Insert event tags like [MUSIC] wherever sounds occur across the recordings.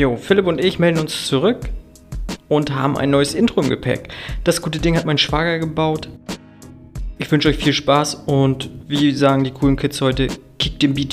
Jo, Philipp und ich melden uns zurück und haben ein neues Intro im Gepäck. Das gute Ding hat mein Schwager gebaut. Ich wünsche euch viel Spaß und wie sagen die coolen Kids heute, kick den Beat,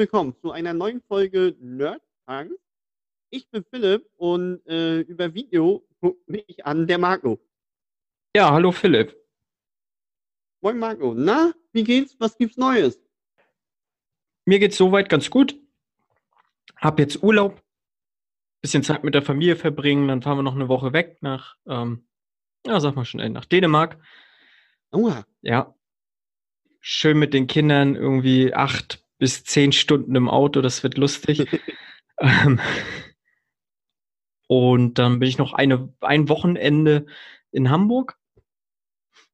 willkommen zu einer neuen Folge Nerd Punk. Ich bin Philipp und äh, über Video guckt mich an der Marco. Ja, hallo Philipp. Moin Marco, na, wie geht's? Was gibt's Neues? Mir geht's soweit ganz gut. Hab jetzt Urlaub, bisschen Zeit mit der Familie verbringen, dann fahren wir noch eine Woche weg nach, ähm, ja, sag mal schnell, nach Dänemark. Aua, Ja. Schön mit den Kindern irgendwie acht bis zehn Stunden im Auto, das wird lustig. [LAUGHS] ähm, und dann bin ich noch eine, ein Wochenende in Hamburg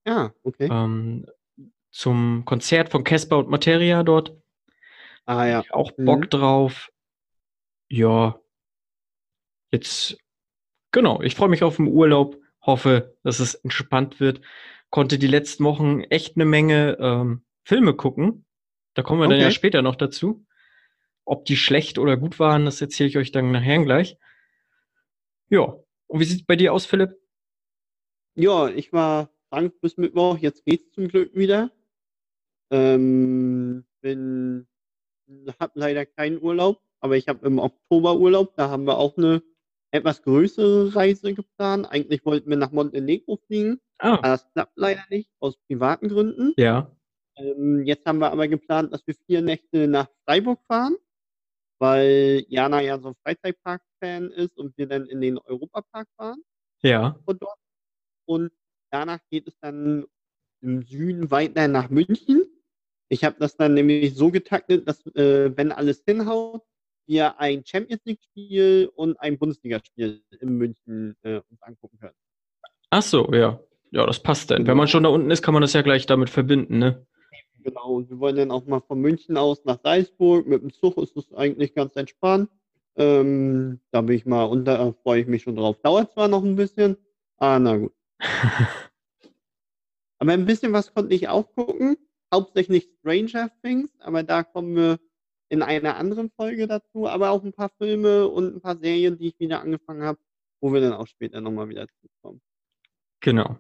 ja, okay. ähm, zum Konzert von Casper und Materia dort. ah ja, Ich auch Mhm. Bock drauf. Ja. Jetzt, genau, ich freue mich auf den Urlaub, hoffe, dass es entspannt wird. Konnte die letzten Wochen echt eine Menge ähm, Filme gucken. Da kommen wir dann ja Okay. später noch dazu. Ob die schlecht oder gut waren, das erzähle ich euch dann nachher gleich. Ja. Und wie sieht es bei dir aus, Philipp? ja, ich war krank bis Mittwoch, jetzt geht's zum Glück wieder. Ähm, bin, hab leider keinen Urlaub, aber ich habe im Oktober Urlaub, da haben wir auch eine etwas größere Reise geplant. Eigentlich wollten wir nach Montenegro fliegen, Ah, aber das klappt leider nicht, aus privaten Gründen. ja. Ähm, jetzt haben wir aber geplant, dass wir vier Nächte nach Freiburg fahren, weil Jana ja so ein Freizeitpark-Fan ist und wir dann in den Europapark fahren Ja. von dort. Und danach geht es dann im Süden weiter nach München. Ich habe das dann nämlich so getaktet, dass, äh, wenn alles hinhaut, wir ein Champions League-Spiel und ein Bundesligaspiel in München äh, uns angucken können. Ach so, ja. Ja, das passt dann. Wenn man schon da unten ist, kann man das ja gleich damit verbinden, ne? Genau, und wir wollen dann auch mal von München aus nach Salzburg. Mit dem Zug ist es eigentlich ganz entspannt. Ähm, da bin ich mal, und da freue ich mich schon drauf. Dauert zwar noch ein bisschen, ah, na gut. [LAUGHS] Aber ein bisschen was konnte ich auch gucken. Hauptsächlich Stranger Things, aber da kommen wir in einer anderen Folge dazu. Aber auch ein paar Filme und ein paar Serien, die ich wieder angefangen habe, wo wir dann auch später nochmal wieder zukommen. Genau.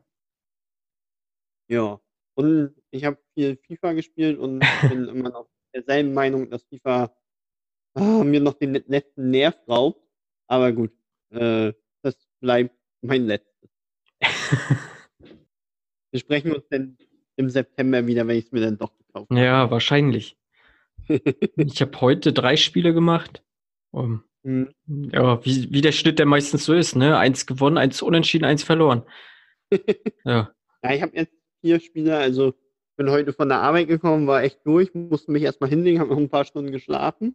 Ja. Und ich habe viel FIFA gespielt und bin [LAUGHS] immer noch derselben Meinung, dass FIFA ah, mir noch den letzten Nerv raubt. Aber gut, äh, das bleibt mein letztes. [LAUGHS] Wir sprechen uns dann im September wieder, wenn ich es mir dann doch gekauft habe. Ja, wahrscheinlich. [LAUGHS] Ich habe heute drei Spiele gemacht. Um, Hm. ja, wie, wie der Schnitt der meistens so ist, ne? Eins gewonnen, eins unentschieden, eins verloren. Ja. Ja, ich habe jetzt vier Spiele, also bin heute von der Arbeit gekommen, war echt durch, musste mich erstmal hinlegen, habe noch ein paar Stunden geschlafen.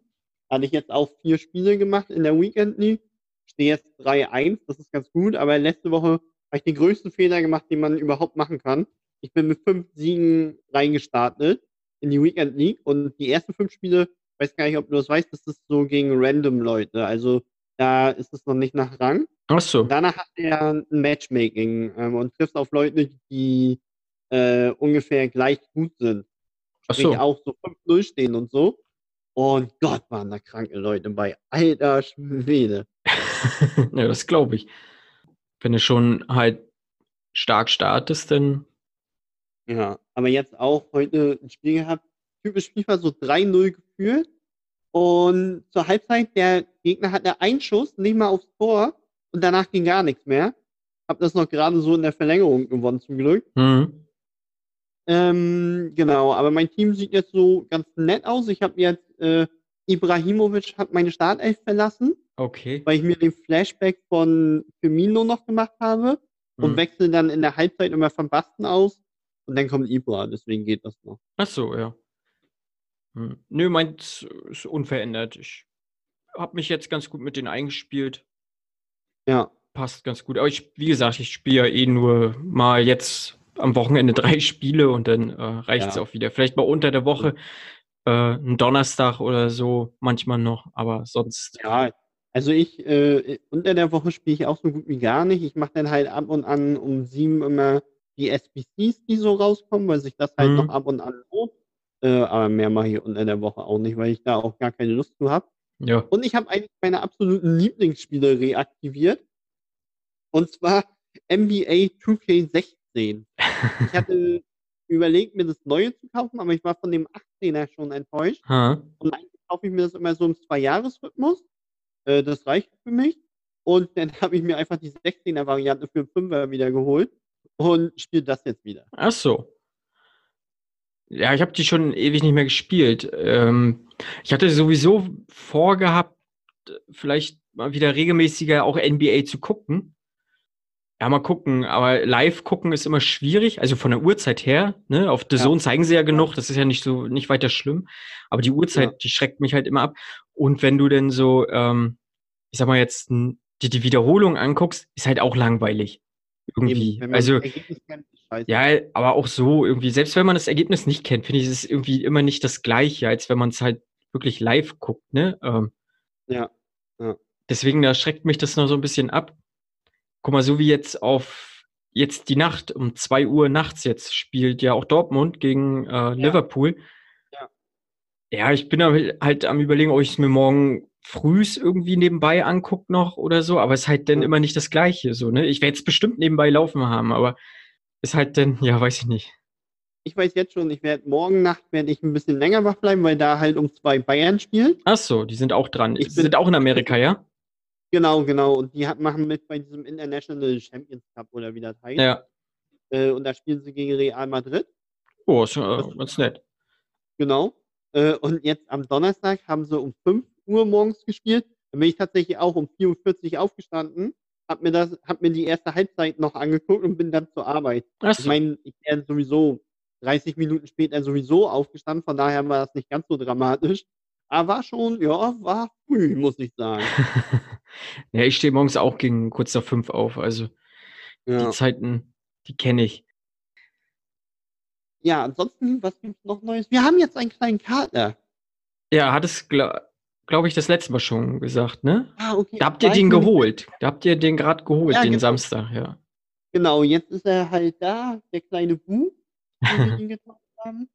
Hatte ich jetzt auch vier Spiele gemacht in der Weekend League. Stehe jetzt 3-1, das ist ganz gut, aber letzte Woche habe ich den größten Fehler gemacht, den man überhaupt machen kann. Ich bin mit fünf Siegen reingestartet in die Weekend League und die ersten fünf Spiele, weiß gar nicht, ob du das weißt, das ist so gegen random Leute. Also da ist es noch nicht nach Rang. Ach so. Danach hat er ein Matchmaking ähm, und trifft auf Leute, die äh, ungefähr gleich gut sind. Ach Sprich so. auch so 5-0 stehen und so. Und Gott, waren da kranke Leute bei. Alter Schwede. [LAUGHS] ja, das glaube ich. Wenn du schon halt stark startest, dann. Ja, aber jetzt auch heute ein Spiel gehabt. Typisch FIFA so 3-0 geführt. Und zur Halbzeit, der Gegner hatte einen Schuss, nicht mal aufs Tor. Und danach ging gar nichts mehr. Hab das noch gerade so in der Verlängerung gewonnen, zum Glück. Hm. Ähm, genau, aber mein Team sieht jetzt so ganz nett aus. Ich habe jetzt, äh, Ibrahimovic hat meine Startelf verlassen. Okay. weil ich mir den Flashback von Firmino noch gemacht habe und Hm. wechsle dann in der Halbzeit immer von Basten aus und dann kommt Ibra, deswegen geht das noch. Ach so, ja. Hm. Nö, meins ist unverändert. Ich habe mich jetzt ganz gut mit denen eingespielt. Ja, Passt ganz gut. Aber ich, wie gesagt, ich spiele ja eh nur mal jetzt am Wochenende drei Spiele und dann äh, reicht es Ja. auch wieder. Vielleicht mal unter der Woche, äh, einen Donnerstag oder so, manchmal noch, aber sonst. ja. Also ich, äh, unter der Woche spiele ich auch so gut wie gar nicht. Ich mache dann halt ab und an um sieben immer die SBCs, die so rauskommen, weil sich das halt Mhm. noch ab und an lohnt. Äh, aber mehr mache ich unter der Woche auch nicht, weil ich da auch gar keine Lust zu habe. Ja. Und ich habe eigentlich meine absoluten Lieblingsspiele reaktiviert. Und zwar NBA 2K16. Ich hatte überlegt, mir das Neue zu kaufen, aber ich war von dem 18er schon enttäuscht. Ha. Und eigentlich kaufe ich mir das immer so im Zwei-Jahres-Rhythmus. Äh, das reicht für mich. Und dann [LAUGHS] habe ich mir einfach die 16er-Variante für den 5er wieder geholt und spiele das jetzt wieder. Ach so. Ja, ich habe die schon ewig nicht mehr gespielt. Ähm, ich hatte sowieso vorgehabt, vielleicht mal wieder regelmäßiger auch NBA zu gucken. Ja, mal gucken, aber live gucken ist immer schwierig, also von der Uhrzeit her, ne? Auf The Ja. Zone zeigen sie ja genug, das ist ja nicht so, nicht weiter schlimm. Aber die Uhrzeit, Ja. die schreckt mich halt immer ab. Und wenn du denn so, ähm, ich sag mal jetzt, die, die Wiederholung anguckst, ist halt auch langweilig. Irgendwie. Eben, also, kennt, ist ja, aber auch so irgendwie, selbst wenn man das Ergebnis nicht kennt, finde ich, ist es irgendwie immer nicht das Gleiche, als wenn man es halt wirklich live guckt, ne? Ähm, Ja. deswegen, da schreckt mich das noch so ein bisschen ab. Guck mal, so wie jetzt auf jetzt die Nacht, um zwei Uhr nachts jetzt spielt ja auch Dortmund gegen äh, Liverpool. Ja. Ja, ich bin aber halt am überlegen, ob ich es mir morgen frühs irgendwie nebenbei anguck noch oder so, aber es ist halt dann Ja. immer nicht das Gleiche, so, ne? Ich werde es bestimmt nebenbei laufen haben, aber ist halt dann, ja, weiß ich nicht. Ich weiß jetzt schon, ich werde morgen Nacht werde ich ein bisschen länger wach bleiben, weil da halt um zwei Bayern spielt. Ach so, die sind auch dran. Ich Die bin- sind auch in Amerika, ja? Genau, genau. Und die hat, machen mit bei diesem International Champions Cup oder wie das heißt. Ja. Äh, und da spielen sie gegen Real Madrid. Oh, ist äh, ganz nett. Genau. Äh, und jetzt am Donnerstag haben sie um 5 Uhr morgens gespielt. Dann bin ich tatsächlich auch um 4.40 Uhr aufgestanden, hab mir, das, hab mir die erste Halbzeit noch angeguckt und bin dann zur Arbeit. Ach Ich meine, ich wäre sowieso 30 Minuten später sowieso aufgestanden, von daher war das nicht ganz so dramatisch. Aber war schon, ja, war früh, muss ich sagen. [LAUGHS] ja, ich stehe morgens auch gegen kurz nach fünf auf. Also die Ja, Zeiten, die kenne ich. ja ansonsten, was gibt's noch Neues? Wir haben jetzt einen kleinen Kater. Ja, hat es, glaube glaub ich, das letzte Mal schon gesagt, ne? Ah, okay. Da habt ihr den geholt. Da habt ihr den gerade geholt, Ja, den genau. Samstag, ja. Genau, jetzt ist er halt da, der kleine Bu, wie wir [LAUGHS] ihn getauft haben.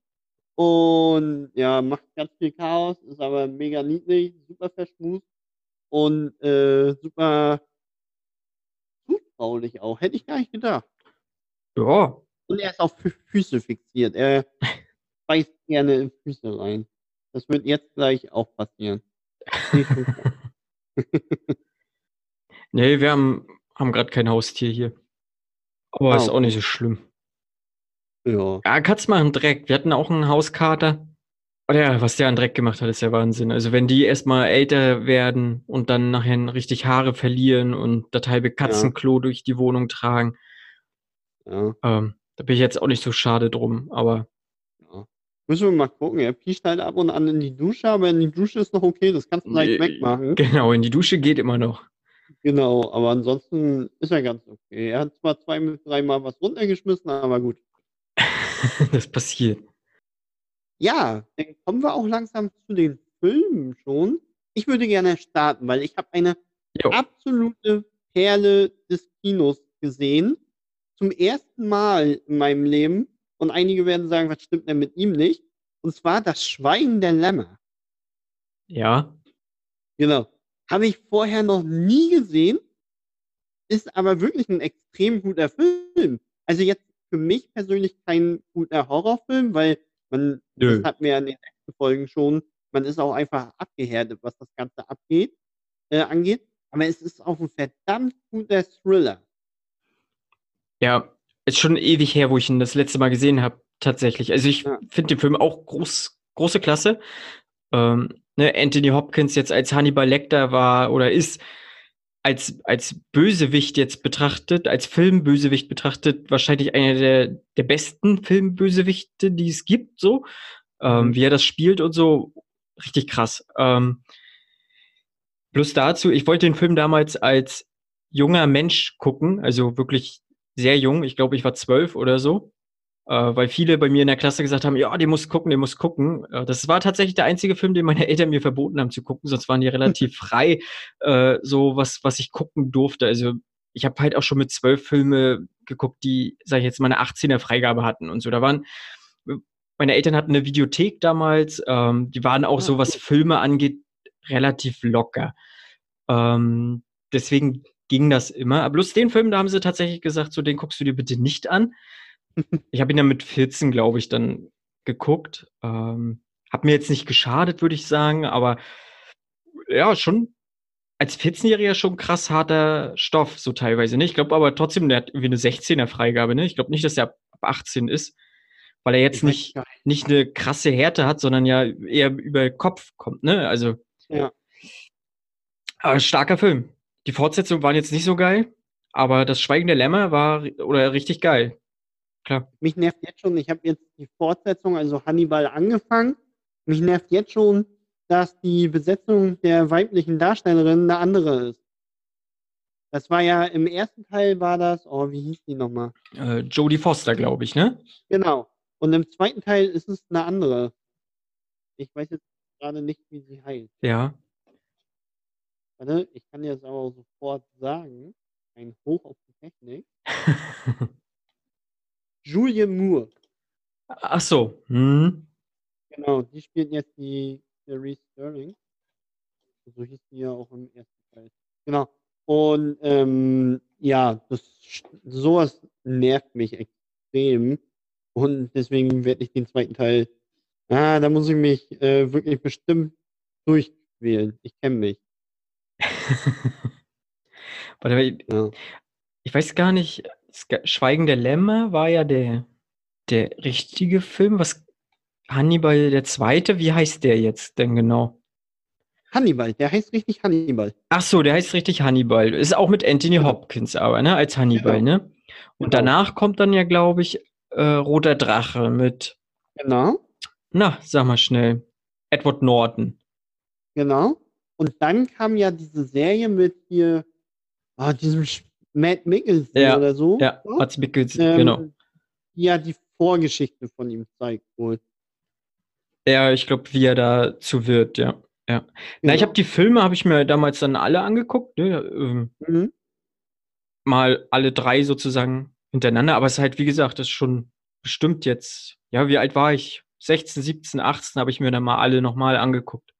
Und ja, macht ganz viel Chaos, ist aber mega niedlich, super verschmust und äh, super zutraulich auch. Hätte ich gar nicht gedacht. Ja, Und er ist auf Fü Füße fixiert. Er beißt gerne in Füße rein. Das wird jetzt gleich auch passieren. [LAUGHS] Nee, wir haben, haben gerade kein Haustier hier. Aber Ah, ist auch nicht so schlimm. ja. Ja, Katz machen Dreck. Wir hatten auch einen Hauskater. Ja, was der an Dreck gemacht hat, ist ja Wahnsinn. Also wenn die erstmal älter werden und dann nachher richtig Haare verlieren und das halbe Katzenklo durch die Wohnung tragen, ja. ähm, da bin ich jetzt auch nicht so schade drum. Aber Ja. Müssen wir mal gucken. Er piescht halt ab und an in die Dusche, aber in die Dusche ist noch okay. Das kannst du leicht äh, wegmachen. genau, in die Dusche geht immer noch. Genau, aber ansonsten ist er ganz okay. Er hat zwar zwei, dreimal was runtergeschmissen, aber gut. [LAUGHS] das passiert. Ja, dann kommen wir auch langsam zu den Filmen schon. Ich würde gerne starten, weil ich habe eine Jo. absolute Perle des Kinos gesehen. Zum ersten Mal in meinem Leben. Und einige werden sagen, was stimmt denn mit ihm nicht? Und zwar das Schweigen der Lämmer. Ja. Genau. Habe ich vorher noch nie gesehen. Ist aber wirklich ein extrem guter Film. Also jetzt für mich persönlich kein guter Horrorfilm, weil man, Nö. das hatten wir ja in den letzten Folgen schon, man ist auch einfach abgehärtet, was das Ganze abgeht, äh, angeht. Aber es ist auch ein verdammt guter Thriller. Ja, ist schon ewig her, wo ich ihn das letzte Mal gesehen habe, tatsächlich. Also ich Ja. finde den Film auch groß, große Klasse. Ähm, ne, Anthony Hopkins jetzt als Hannibal Lecter war oder ist als, als Bösewicht jetzt betrachtet, als Filmbösewicht betrachtet, wahrscheinlich einer der, der besten Filmbösewichte, die es gibt, so. Ähm, Mhm. wie er das spielt und so, richtig krass. Ähm, plus dazu, ich wollte den Film damals als junger Mensch gucken, also wirklich sehr jung. Ich glaube, ich war zwölf oder so. Äh, weil viele bei mir in der Klasse gesagt haben, ja, den muss gucken, den muss gucken. Äh, das war tatsächlich der einzige Film, den meine Eltern mir verboten haben zu gucken, sonst waren die relativ [LAUGHS] frei, äh, so was, was ich gucken durfte. Also ich habe halt auch schon mit zwölf Filme geguckt, die, sag ich jetzt mal, eine 18er Freigabe hatten und so. Da waren, meine Eltern hatten eine Videothek damals, ähm, die waren auch Ah, so, was cool. Filme angeht, relativ locker. Ähm, deswegen ging das immer. Aber bloß den Film, da haben sie tatsächlich gesagt, so den guckst du dir bitte nicht an. Ich habe ihn dann mit 14, glaube ich, dann geguckt. Ähm, hat mir jetzt nicht geschadet, würde ich sagen, aber ja, schon als 14-Jähriger schon krass harter Stoff, so teilweise. Ne? Ich glaube aber trotzdem, der hat irgendwie eine 16er Freigabe. Ne? Ich glaube nicht, dass der ab 18 ist, weil er jetzt Ich nicht, nicht. eine krasse Härte hat, sondern ja eher über Kopf kommt. Ne? Also, Ja. aber starker Film. Die Fortsetzungen waren jetzt nicht so geil, aber das Schweigen der Lämmer war oder richtig geil. Klar. Mich nervt jetzt schon, ich habe jetzt die Fortsetzung, also Hannibal, angefangen. Mich nervt jetzt schon, dass die Besetzung der weiblichen Darstellerin eine andere ist. Das war ja im ersten Teil war das, oh, wie hieß die nochmal? Äh, Jodie Foster, glaube ich, ne? Genau. Und im zweiten Teil ist es eine andere. Ich weiß jetzt gerade nicht, wie sie heißt. Ja. Warte, ich kann das aber sofort sagen. Ein Hoch auf die Technik. [LAUGHS] Julian Moore. Ach so. Hm. Genau, die spielt jetzt die Clarice Sterling. So hieß die ja auch im ersten Teil. Genau. Und ähm, ja, das, sowas nervt mich extrem. Und deswegen werde ich den zweiten Teil. Ah, da muss ich mich äh, wirklich bestimmt durchquälen. Ich kenne mich. [LAUGHS] Warte, mal, ich- Ja. ich weiß gar nicht, Schweigen der Lämmer war ja der, der richtige Film. Was Hannibal der zweite, wie heißt der jetzt denn genau? Hannibal, der heißt richtig Hannibal. Ach so, der heißt richtig Hannibal. Ist auch mit Anthony Genau. Hopkins aber, ne? Als Hannibal, Genau. ne? Und Genau. danach kommt dann ja, glaube ich, äh, Roter Drache mit, Genau, na, sag mal schnell, Edward Norton. genau. Und dann kam ja diese Serie mit hier, ah, diesem Matt Mikkelsen Ja, oder so. Ja, ne? Mats Mikkelsen, ähm, genau. ja die Vorgeschichte von ihm zeigt wohl. Ja, ich glaube, wie er dazu wird, ja. Ja. Na, ich Genau. habe die Filme, habe ich mir damals dann alle angeguckt, ne? Ähm, Mhm. mal alle drei sozusagen hintereinander, aber es ist halt, wie gesagt, das ist schon bestimmt jetzt, ja, wie alt war ich? 16, 17, 18 habe ich mir dann mal alle nochmal angeguckt.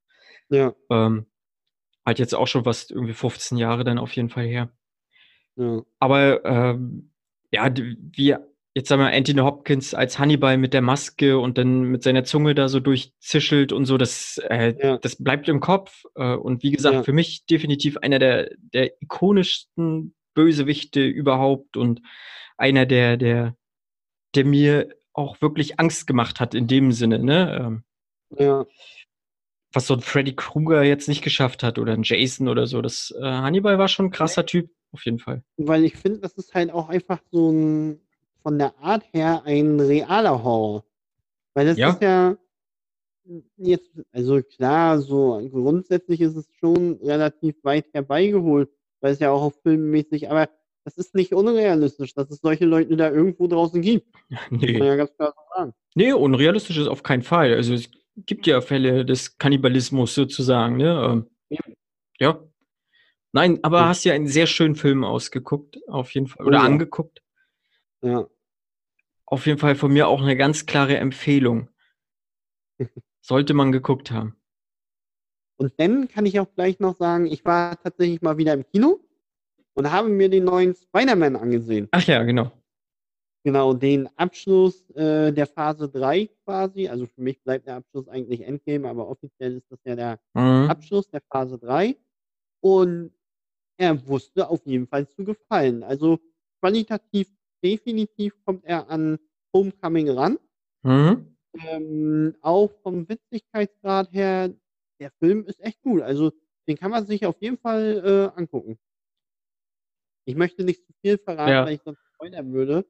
Ja, Ähm, halt jetzt auch schon was, irgendwie 15 Jahre dann auf jeden Fall her. Ja. Aber ähm, ja, wie jetzt sagen wir Anthony Hopkins als Hannibal mit der Maske und dann mit seiner Zunge da so durchzischelt und so, das, äh, Ja. das bleibt im Kopf. Äh, und wie gesagt, Ja. für mich definitiv einer der, der ikonischsten Bösewichte überhaupt und einer der, der, der mir auch wirklich Angst gemacht hat in dem Sinne, ne? Ähm, Ja, was so ein Freddy Krueger jetzt nicht geschafft hat oder ein Jason oder so. Das äh, Hannibal war schon ein krasser Typ, auf jeden Fall. weil ich finde, das ist halt auch einfach so ein, von der Art her ein realer Horror. Weil das Ja. ist ja jetzt, also klar, so grundsätzlich ist es schon relativ weit herbeigeholt, weil es ja auch auf filmmäßig, aber das ist nicht unrealistisch, dass es solche Leute da irgendwo draußen gibt. [LAUGHS] Man Nee. ja ganz klar so sagen. Nee, unrealistisch ist auf keinen Fall. Also es gibt ja Fälle des Kannibalismus sozusagen, ne? Ja. Ähm, ja. Nein, aber hast ja einen sehr schönen Film ausgeguckt, auf jeden Fall. Oder ja. angeguckt. Ja. Auf jeden Fall von mir auch eine ganz klare Empfehlung. [LAUGHS] Sollte man geguckt haben. Und dann kann ich auch gleich noch sagen, ich war tatsächlich mal wieder im Kino und habe mir den neuen Spider-Man angesehen. Ach ja, genau. Genau, den Abschluss äh, der Phase 3 quasi. Also für mich bleibt der Abschluss eigentlich Endgame, aber offiziell ist das ja der Mhm. Abschluss der Phase 3. Und er wusste auf jeden Fall zu gefallen. Also qualitativ definitiv kommt er an Homecoming ran. Mhm. ähm, auch vom Witzigkeitsgrad her, der Film ist echt gut. Also, den kann man sich auf jeden Fall, äh, angucken. Ich möchte nicht zu viel verraten, Ja. weil ich sonst spoilern würde,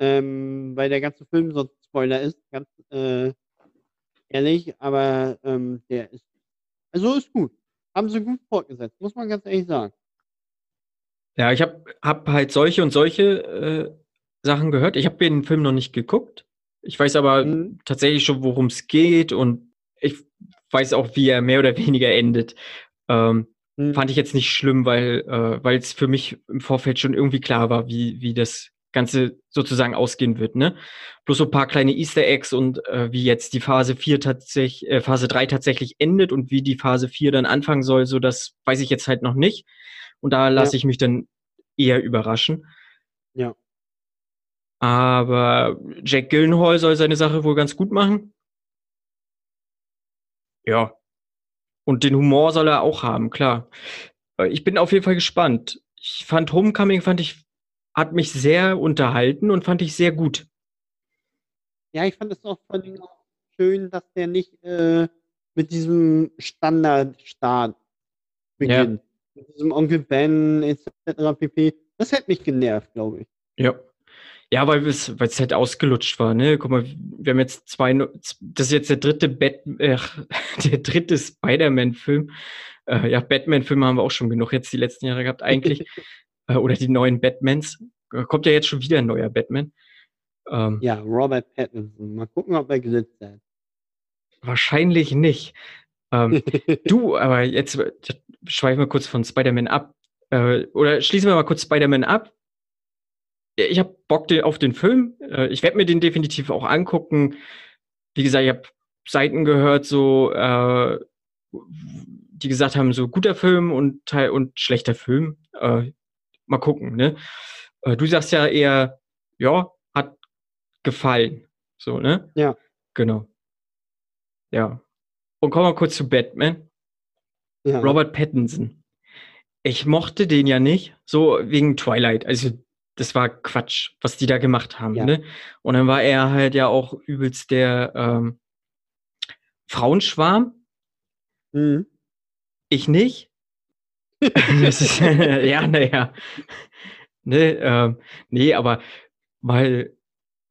ähm, weil der ganze Film sonst Spoiler ist, ganz, äh, ehrlich, aber, ähm, der ist also, ist gut. Haben sie gut fortgesetzt, muss man ganz ehrlich sagen. Ja, ich habe habe halt solche und solche, äh, Sachen gehört. Ich habe den Film noch nicht geguckt. Ich weiß aber Mhm. tatsächlich schon, worum's geht und ich weiß auch, wie er mehr oder [LAUGHS] weniger endet. Ähm, Mhm. fand ich jetzt nicht schlimm, weil äh, weil's für mich im Vorfeld schon irgendwie klar war, wie wie das Ganze sozusagen ausgehen wird, ne? Bloß so ein paar kleine Easter Eggs und, äh, wie jetzt die Phase 4 tatsäch äh, Phase 3 tatsächlich endet und wie die Phase 4 dann anfangen soll, so das weiß ich jetzt halt noch nicht. Und da lasse Ja. ich mich dann eher überraschen. Ja. Aber Jack Gyllenhaal soll seine Sache wohl ganz gut machen. Ja. Und den Humor soll er auch haben, klar. Äh, ich bin auf jeden Fall gespannt. Ich fand Homecoming fand ich hat mich sehr unterhalten und fand ich sehr gut. Ja, ich fand es auch vor Dingen auch schön, dass der nicht, äh, mit diesem Standardstart Ja. Mit diesem Onkel Ben et cetera pp. Das hätte mich genervt, glaube ich. Ja. Ja, weil es weil's halt ausgelutscht war, ne? Guck mal, wir haben jetzt 2 no z das ist jetzt der 3. Bat äh, [LAUGHS] der 3. Spider-Man-Film. Äh, ja, Batman-Filme haben wir auch schon genug jetzt die letzten Jahre gehabt eigentlich. [LAUGHS] äh, oder die neuen Batmans. Äh, kommt ja jetzt schon wieder 'n neuer Batman. Ähm, Ja, Robert Pattinson. Mal gucken, ob er gesetzt hat. wahrscheinlich nicht. Ähm, [LAUGHS] du, aber jetzt schweifen wir kurz von Spider-Man ab. Äh, oder schließen wir mal kurz Spider-Man ab. Ich habe Bock auf den Film. Äh, ich werde mir den definitiv auch angucken. Wie gesagt, ich habe Seiten gehört, so, äh, die gesagt haben, so guter Film und Teil und schlechter Film. Äh, mal gucken, ne? Äh, du sagst ja eher, ja, hat gefallen. So, ne? Ja. Genau. Ja. Und kommen wir kurz zu Batman. Ja. Robert Pattinson. Ich mochte den ja nicht, so wegen Twilight. Also, das war Quatsch, was die da gemacht haben, Ja. ne? Und dann war er halt ja auch übelst der, ähm, Frauenschwarm. Mhm. Ich nicht. Ist [LAUGHS] [LAUGHS] ja, na ja. Ne, ähm, ne, aber weil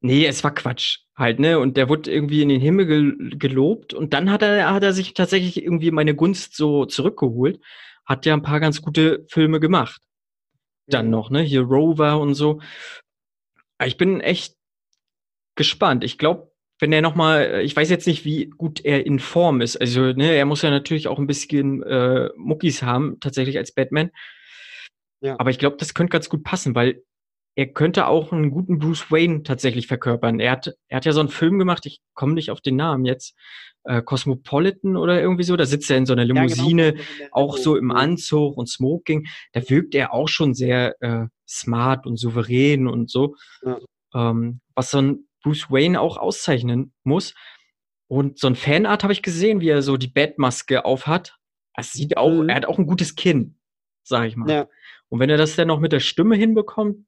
ne, es war Quatsch halt, ne? Und der wurde irgendwie in den Himmel gel gelobt und dann hat er hat er sich tatsächlich irgendwie meine Gunst so zurückgeholt. Hat ja 'n paar ganz gute Filme gemacht. Dann Mhm. noch, ne? Hier Rover und so. Ah, ich bin echt gespannt. Ich glaube, wenn er noch mal ich weiß jetzt nicht, wie gut er in Form ist. Also, ne, er muss ja natürlich auch 'n bisschen, äh, Muckis haben, tatsächlich als Batman. Ja. Aber ich glaube, das könnte ganz gut passen, weil er könnte auch 'n guten Bruce Wayne tatsächlich verkörpern. Er hat er hat ja so 'n Film gemacht, ich komme nicht auf den Namen jetzt, äh, Cosmopolitan oder irgendwie so. Da sitzt er in so 'ner Ja, genau, Limousine, in der auch so im. Anzug und Smoking. Da wirkt er auch schon sehr, äh, smart und souverän und so. Ja. Ähm, was so 'n Bruce Wayne auch auszeichnen muss. Und so 'n Fanart habe ich gesehen, wie er so die Batmaske aufhat. Es sieht auch Mhm. er hat auch 'n gutes Kinn, sage ich mal. Ja. Und wenn er das dann noch mit der Stimme hinbekommt,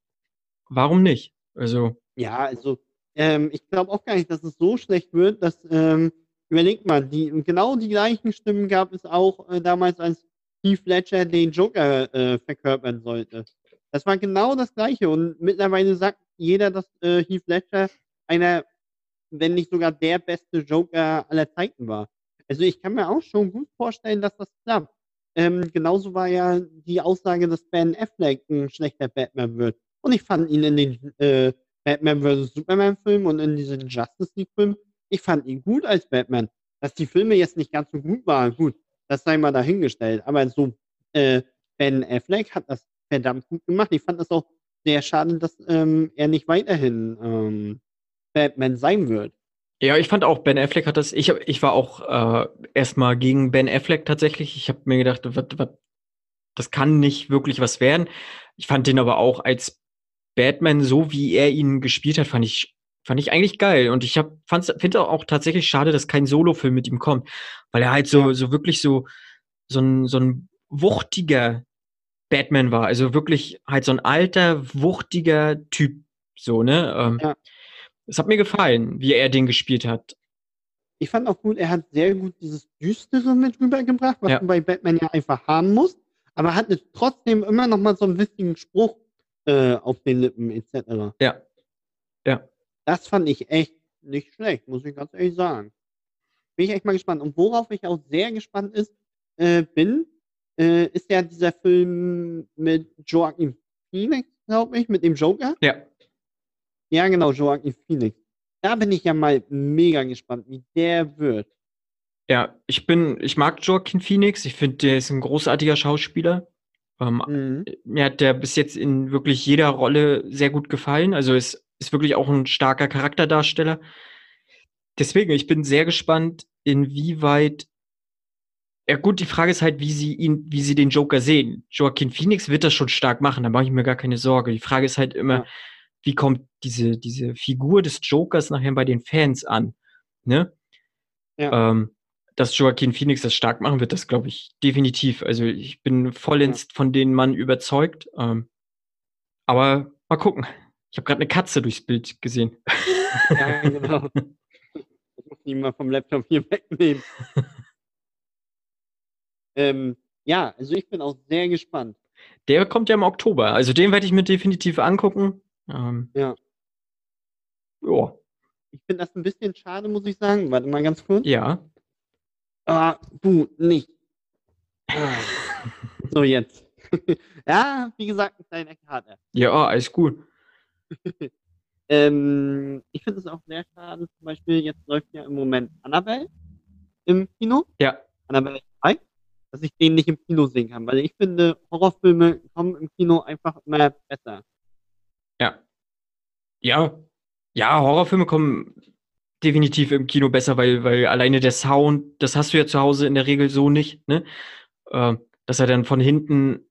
warum nicht? Also Ja, also, ähm, ich glaube auch gar nicht, dass es so schlecht wird, dass, ähm überleg mal, die genau die gleichen Stimmen gab es auch, äh, damals, als Heath Ledger den Joker, äh, verkörpern sollte. Das war genau das Gleiche und mittlerweile sagt jeder, dass, äh, Heath Ledger einer, wenn nicht sogar der beste Joker aller Zeiten war. Also, ich kann mir auch schon gut vorstellen, dass das klappt. Ähm, genauso war ja die Aussage, dass Ben Affleck 'n schlechter Batman wird. Und ich fand ihn in den, äh, Batman vs. Superman-Filmen und in diesen Justice League-Filmen ich fand ihn gut als Batman. Dass die Filme jetzt nicht ganz so gut waren, gut, das sei mal dahingestellt. Aber so, äh, Ben Affleck hat das verdammt gut gemacht. Ich fand das auch sehr schade, dass, ähm, er nicht weiterhin, ähm, Batman sein wird. Ja, ich fand auch, Ben Affleck hat das ich habe ich war auch, äh, erst mal gegen Ben Affleck tatsächlich. Ich habe mir gedacht: „Wat wat das kann nicht wirklich was werden.“ Ich fand den aber auch als Batman, so wie er ihn gespielt hat, fand ich fand ich eigentlich geil. Und ich finde auch tatsächlich schade, dass kein Solofilm mit ihm kommt, weil er halt so so wirklich so so 'n so 'n wuchtiger Batman war. Also, wirklich halt so 'n alter, wuchtiger Typ so, ne? Ähm, Ja. es hat mir gefallen, wie er den gespielt hat. ich fand auch gut, er hat sehr gut dieses Düstere mit rübergebracht, was Ja. du bei Batman ja einfach haben musst, aber hat es trotzdem immer noch mal so einen witzigen Spruch äh, auf den Lippen etc. Ja. Ja. Das fand ich echt nicht schlecht, muss ich ganz ehrlich sagen. Bin ich echt mal gespannt. Und worauf ich auch sehr gespannt ist, äh, bin, äh, ist ja dieser Film mit Joaquin Phoenix, glaube ich, mit dem Joker. Ja. Ja, genau, Joaquin Phoenix. Da bin ich ja mal mega gespannt, wie der wird. Ja, ich bin, ich mag Joaquin Phoenix. Ich finde, der ist ein großartiger Schauspieler. Ähm, Mhm. mir hat der bis jetzt in wirklich jeder Rolle sehr gut gefallen. Also ist, ist wirklich auch ein starker Charakterdarsteller. Deswegen, ich bin sehr gespannt, inwieweit. Ja, gut, die Frage ist halt, wie sie ihn, wie sie den Joker sehen. Joaquin Phoenix wird das schon stark machen, da mache ich mir gar keine Sorge. Die Frage ist halt immer, Ja. wie kommt diese, diese Figur des Jokers nachher bei den Fans an? Ne? Ja. Ähm, dass Joaquin Phoenix das stark machen wird, das glaube ich definitiv. Also ich bin vollends von den Mann überzeugt. Ähm, aber mal gucken. Ich habe gerade eine Katze durchs Bild gesehen. Ja, genau. [LAUGHS] Ich muss die mal vom Laptop hier wegnehmen. ähm, ja, also ich bin auch sehr gespannt. Der kommt ja im Oktober. Also den werde ich mir definitiv angucken. Ähm, Ja. Ja. Ich finde das ein bisschen schade, muss ich sagen. Warte mal ganz kurz. Ja. Ah, du, nicht. Ah. So, jetzt. [LAUGHS] ja, wie gesagt, ein kleiner Kater. Ja, alles gut. [LAUGHS] Ähm, ich finde es auch sehr schade, zum Beispiel, jetzt läuft ja im Moment Annabelle im Kino. Ja. Annabelle 2, dass ich den nicht im Kino sehen kann, weil ich finde, Horrorfilme kommen im Kino einfach immer besser. Ja. Ja. Ja, Horrorfilme kommen definitiv im Kino besser, weil, weil alleine der Sound, das hast du ja zu Hause in der Regel so nicht, ne? Ähm, dass er dann von hinten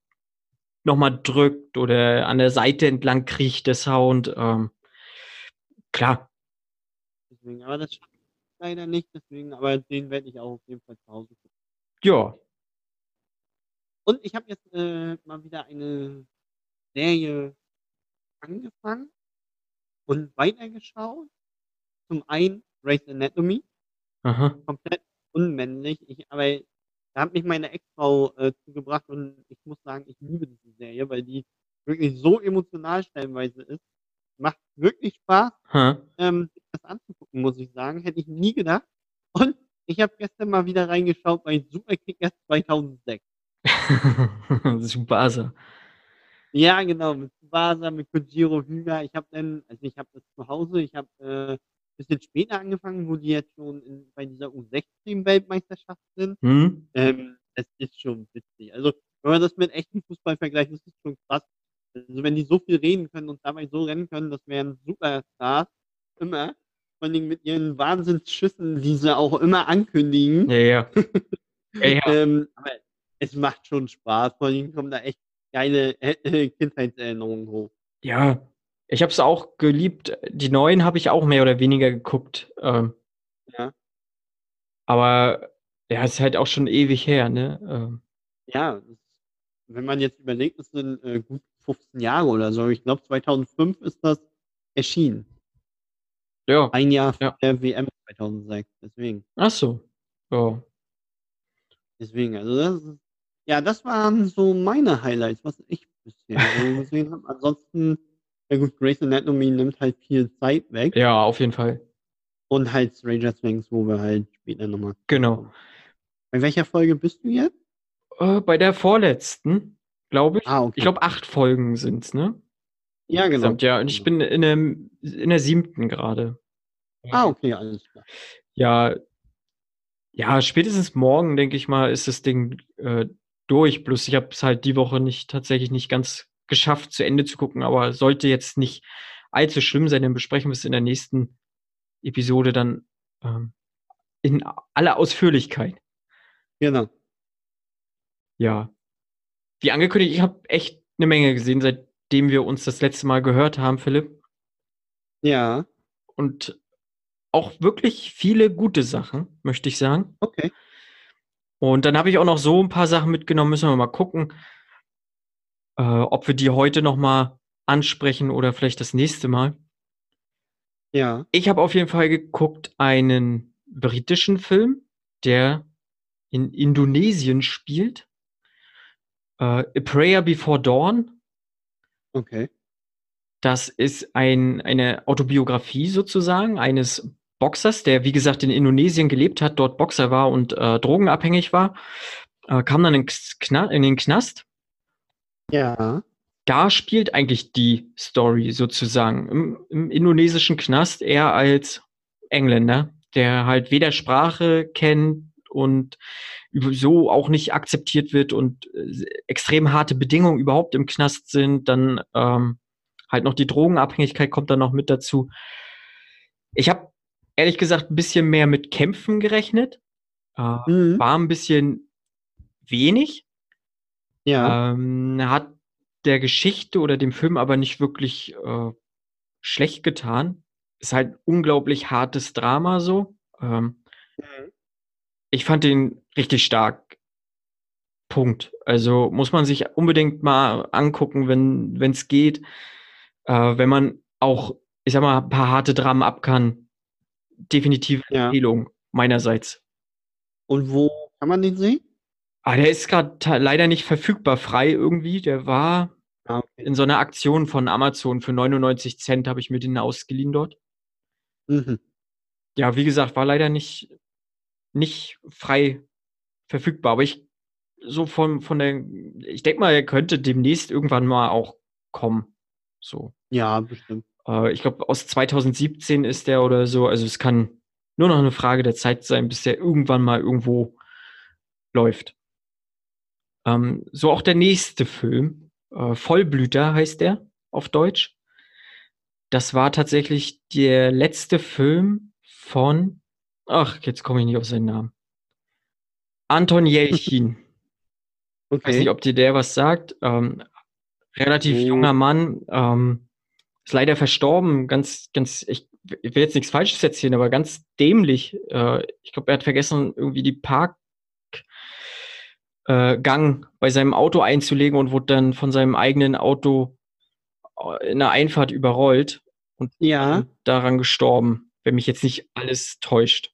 nochmal drückt oder an der Seite entlang kriecht, der Sound. Ähm, klar. Deswegen, aber das leider nicht, deswegen, aber den werde ich auch auf jeden Fall zu Hause gucken. Ja. Und ich habe jetzt äh, mal wieder eine Serie angefangen und weitergeschaut. Zum einen Grey's Anatomy, Aha. komplett unmännlich. Ich, aber da hat mich meine Ex-Frau äh, zugebracht und ich muss sagen, ich liebe diese Serie, weil die wirklich so emotional stellenweise ist. Macht wirklich Spaß, Ha. ähm, sich das anzugucken, muss ich sagen. Hätte ich nie gedacht. Und ich habe gestern mal wieder reingeschaut bei Superkickers 2006. Super. also. Ja, genau, mit Tsubasa, mit Kojiro Hyga. Ich habe dann, also ich habe das zu Hause, ich habe äh, bisschen später angefangen, wo die jetzt schon in, bei dieser U16-Weltmeisterschaft sind. Hm? Ähm, es ist schon witzig. Also, wenn man das mit echten Fußball vergleicht, das ist schon krass. Also, wenn die so viel reden können und dabei so rennen können, das wären Superstars. Immer. Vor allem mit ihren Wahnsinnsschüssen, die sie auch immer ankündigen. Ja, ja. [LAUGHS] ja, ja. Ähm, aber es macht schon Spaß. Vor allem kommen da echt geile äh, Kindheitserinnerungen hoch. Ja, ich habe es auch geliebt. Die neuen habe ich auch mehr oder weniger geguckt. Ähm, Ja. aber ja, ist halt auch schon ewig her, ne? Ähm, Ja, wenn man jetzt überlegt, das sind äh, gut 15 Jahre oder so. Ich glaube, 2005 ist das erschienen. ja. Ein Jahr vor Ja. der WM 2006. Deswegen. Ach so. Ja. Deswegen, also das ist, ja, das waren so meine Highlights, was ich bisher so gesehen habe. Ansonsten, ja gut, Grey's Anatomy nimmt halt viel Zeit weg. Ja, auf jeden Fall. Und halt Stranger Things, wo wir halt später nochmal. Genau. Bei welcher Folge bist du jetzt? Äh, bei der vorletzten, glaube ich. Ah, okay. Ich glaube, acht Folgen sind's, ne? ja, genau. Ja. Und ich bin in der, in der siebten gerade. Ah, okay, alles klar. Ja, ja, spätestens morgen, denke ich mal, ist das Ding äh, durch. Bloß ich habe es halt die Woche nicht tatsächlich nicht ganz geschafft, zu Ende zu gucken, aber sollte jetzt nicht allzu schlimm sein, dann besprechen wir es in der nächsten Episode dann ähm, in aller Ausführlichkeit. Genau. Ja. Wie angekündigt, ich habe echt eine Menge gesehen, seitdem wir uns das letzte Mal gehört haben, Philipp. Ja, Und auch wirklich viele gute Sachen, möchte ich sagen. okay. Und dann habe ich auch noch so ein paar Sachen mitgenommen, müssen wir mal gucken, äh, ob wir die heute noch mal ansprechen oder vielleicht das nächste Mal. Ja. Ich habe auf jeden Fall geguckt einen britischen Film, der in Indonesien spielt. Äh, A Prayer Before Dawn. Okay. Das ist ein, eine Autobiografie sozusagen eines Boxers, der wie gesagt in Indonesien gelebt hat, dort Boxer war und äh, drogenabhängig war, äh, kam dann in, in den Knast. Ja. Da spielt eigentlich die Story sozusagen im, im indonesischen Knast eher als Engländer, der halt weder Sprache kennt und so auch nicht akzeptiert wird und äh, extrem harte Bedingungen überhaupt im Knast sind, dann ähm, halt noch die Drogenabhängigkeit kommt dann noch mit dazu. Ich habe ehrlich gesagt ein bisschen mehr mit Kämpfen gerechnet. Äh, Mhm. War ein bisschen wenig. Ja. Ähm, hat der Geschichte oder dem Film aber nicht wirklich äh, schlecht getan. Ist halt unglaublich hartes Drama so. Ähm, Mhm. ich fand den richtig stark. Punkt. Also muss man sich unbedingt mal angucken, wenn es geht. Äh, wenn man auch, ich sag mal, ein paar harte Dramen ab kann. Definitiv Ja. Empfehlung meinerseits. Und wo kann man den sehen? Ah, der ist gerade leider nicht verfügbar frei irgendwie. Der war Ah, okay. in so einer Aktion von Amazon für 99 Cent habe ich mir den ausgeliehen dort. Mhm. Ja, wie gesagt, war leider nicht nicht frei verfügbar, aber ich so von von der ich denke mal, er könnte demnächst irgendwann mal auch kommen, so. Ja, bestimmt. Äh, ich glaube, aus 2017 ist der oder so. Also es kann nur noch eine Frage der Zeit sein, bis der irgendwann mal irgendwo läuft. Ähm, so auch der nächste Film, äh, Vollblüter heißt der auf Deutsch. Das war tatsächlich der letzte Film von, ach, jetzt komme ich nicht auf seinen Namen. Anton Jelchin. [LAUGHS] Weiß nicht, Okay. ob dir der was sagt. Ähm, relativ Nee. junger Mann, ähm, ist leider verstorben. Ganz, ganz, ich, ich will jetzt nichts Falsches erzählen, aber ganz dämlich. Äh, ich glaube, er hat vergessen, irgendwie die Park, äh, Gang bei seinem Auto einzulegen und wurde dann von seinem eigenen Auto äh, in der Einfahrt überrollt und Ja. daran gestorben, wenn mich jetzt nicht alles täuscht.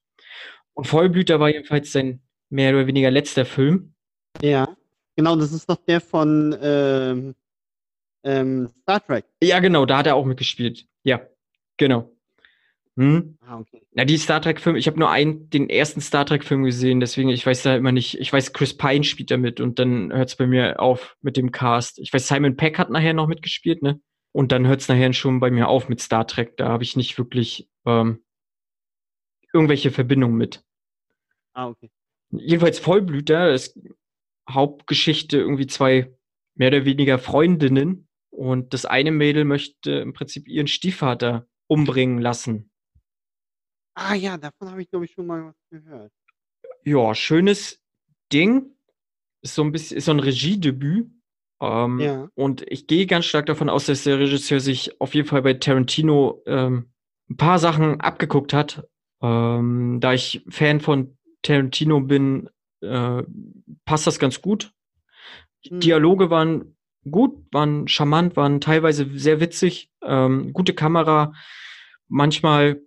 Und Vollblüter war jedenfalls sein mehr oder weniger letzter Film. Ja. Genau, das ist doch der von ähm, ähm, Star Trek. Ja, genau, da hat er auch mitgespielt. Ja, genau. Hm? Ah, okay. Na, die Star Trek-Filme, ich habe nur einen, den ersten Star Trek-Film gesehen, deswegen, ich weiß da immer nicht, ich weiß, Chris Pine spielt da mit und dann hört es bei mir auf mit dem Cast. Ich weiß, Simon Peck hat nachher noch mitgespielt, ne? Und dann hört es nachher schon bei mir auf mit Star Trek. Da habe ich nicht wirklich ähm, irgendwelche Verbindungen mit. Ah, okay. Jedenfalls Vollblüter ist Hauptgeschichte irgendwie zwei mehr oder weniger Freundinnen und das eine Mädel möchte im Prinzip ihren Stiefvater umbringen lassen. Ah ja, davon habe ich, glaube ich, schon mal was gehört. Ja, schönes Ding. Ist so ein bisschen, ist so ein Regiedebüt. Ähm, Ja. Und ich gehe ganz stark davon aus, dass der Regisseur sich auf jeden Fall bei Tarantino ähm, ein paar Sachen abgeguckt hat. Ähm, da ich Fan von Tarantino bin, äh, passt das ganz gut. Die Mhm. Dialoge waren gut, waren charmant, waren teilweise sehr witzig, ähm, gute Kamera, manchmal,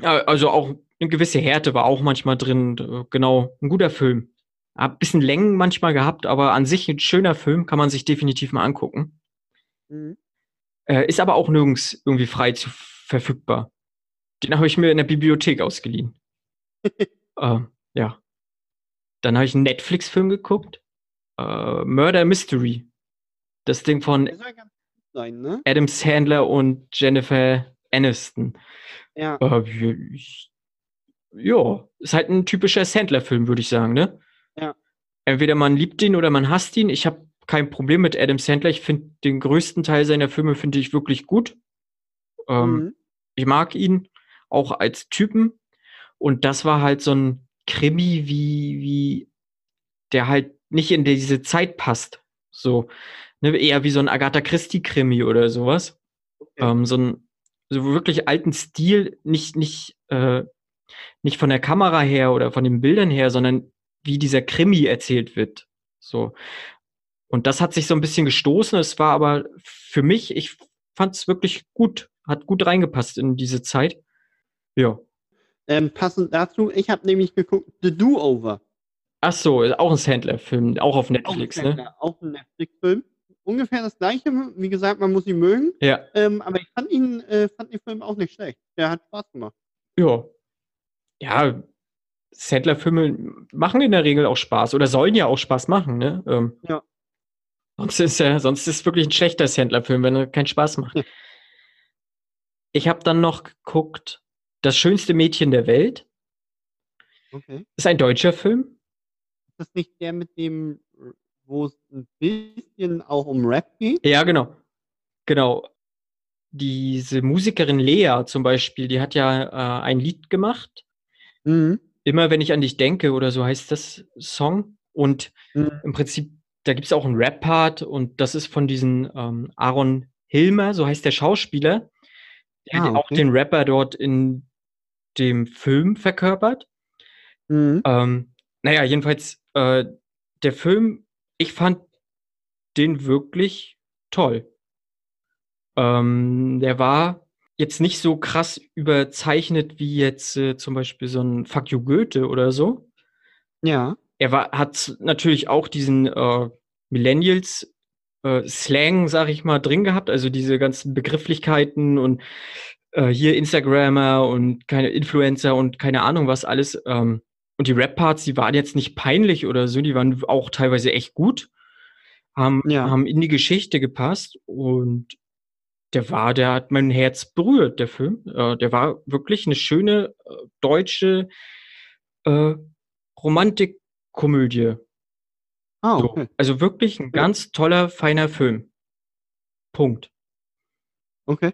also auch eine gewisse Härte war auch manchmal drin. Genau, ein guter Film. Ein bisschen Längen manchmal gehabt, aber an sich ein schöner Film, kann man sich definitiv mal angucken. Mhm. Äh, ist aber auch nirgends irgendwie frei zu verfügbar. Den habe ich mir in der Bibliothek ausgeliehen. [LAUGHS] äh, ja. Dann habe ich einen Netflix-Film geguckt. Äh, Murder Mystery. Das Ding von ne? Adam Sandler und Jennifer Aniston. Ja. Äh, ja, ist halt ein typischer Sandler-Film, würde ich sagen, ne? Ja. Entweder man liebt ihn oder man hasst ihn. Ich habe kein Problem mit Adam Sandler. Ich finde den größten Teil seiner Filme finde ich wirklich gut. Ähm, Mhm. Ich mag ihn auch als Typen. Und das war halt so ein Krimi, wie, wie, der halt nicht in diese Zeit passt. So, ne, eher wie so ein Agatha Christie-Krimi oder sowas. Okay. Ähm, so ein so wirklich alten Stil, nicht, nicht, äh, nicht von der Kamera her oder von den Bildern her, sondern wie dieser Krimi erzählt wird. So. Und das hat sich so ein bisschen gestoßen. Es war aber für mich, ich fand es wirklich gut, hat gut reingepasst in diese Zeit. Ja. Ähm, passend dazu, ich habe nämlich geguckt The Do-Over. Ach so, auch ein Sandler-Film, auch auf Auch ein Netflix, ne? Sandler, Auch ein Netflix-Film. Ungefähr das gleiche. Wie gesagt, man muss ihn mögen. Ja, Ähm, aber ich fand ihn, äh, fand den Film auch nicht schlecht. Der hat Spaß gemacht. ja. Ja, Sandler-Filme machen in der Regel auch Spaß oder sollen ja auch Spaß machen, ne? Ähm, Ja. Sonst ist sonst ist es wirklich ein schlechter Sandler-Film, wenn er keinen Spaß macht. Ja. Ich habe dann noch geguckt, Das schönste Mädchen der Welt. Okay. Ist ein deutscher Film. Ist das nicht der mit dem, wo es ein bisschen auch um Rap geht? Ja, genau. Genau. Diese Musikerin Lea zum Beispiel, die hat ja äh, ein Lied gemacht. Mhm. Immer wenn ich an dich denke oder so heißt das Song. Und Mhm. im Prinzip, da gibt es auch einen Rap-Part und das ist von diesem ähm, Aaron Hilmer, so heißt der Schauspieler, der Ah, auch okay. den Rapper dort in dem Film verkörpert. Mhm. Ähm, naja, jedenfalls, äh, der Film, ich fand den wirklich toll. Ähm, der war jetzt nicht so krass überzeichnet wie jetzt äh, zum Beispiel so ein Fuck you Goethe oder so. Ja. Er war, hat natürlich auch diesen äh, Millennials äh, Slang, sag ich mal, drin gehabt, also diese ganzen Begrifflichkeiten und äh, hier Instagrammer und keine Influencer und keine Ahnung was alles. Ähm, und die Rap-Parts, die waren jetzt nicht peinlich oder so, die waren auch teilweise echt gut, haben, Ja. haben in die Geschichte gepasst und der war, der hat mein Herz berührt, der Film. Äh, der war wirklich eine schöne äh, deutsche äh, Romantikkomödie. So. okay. Also wirklich ein ganz toller, feiner Film. Punkt. Okay.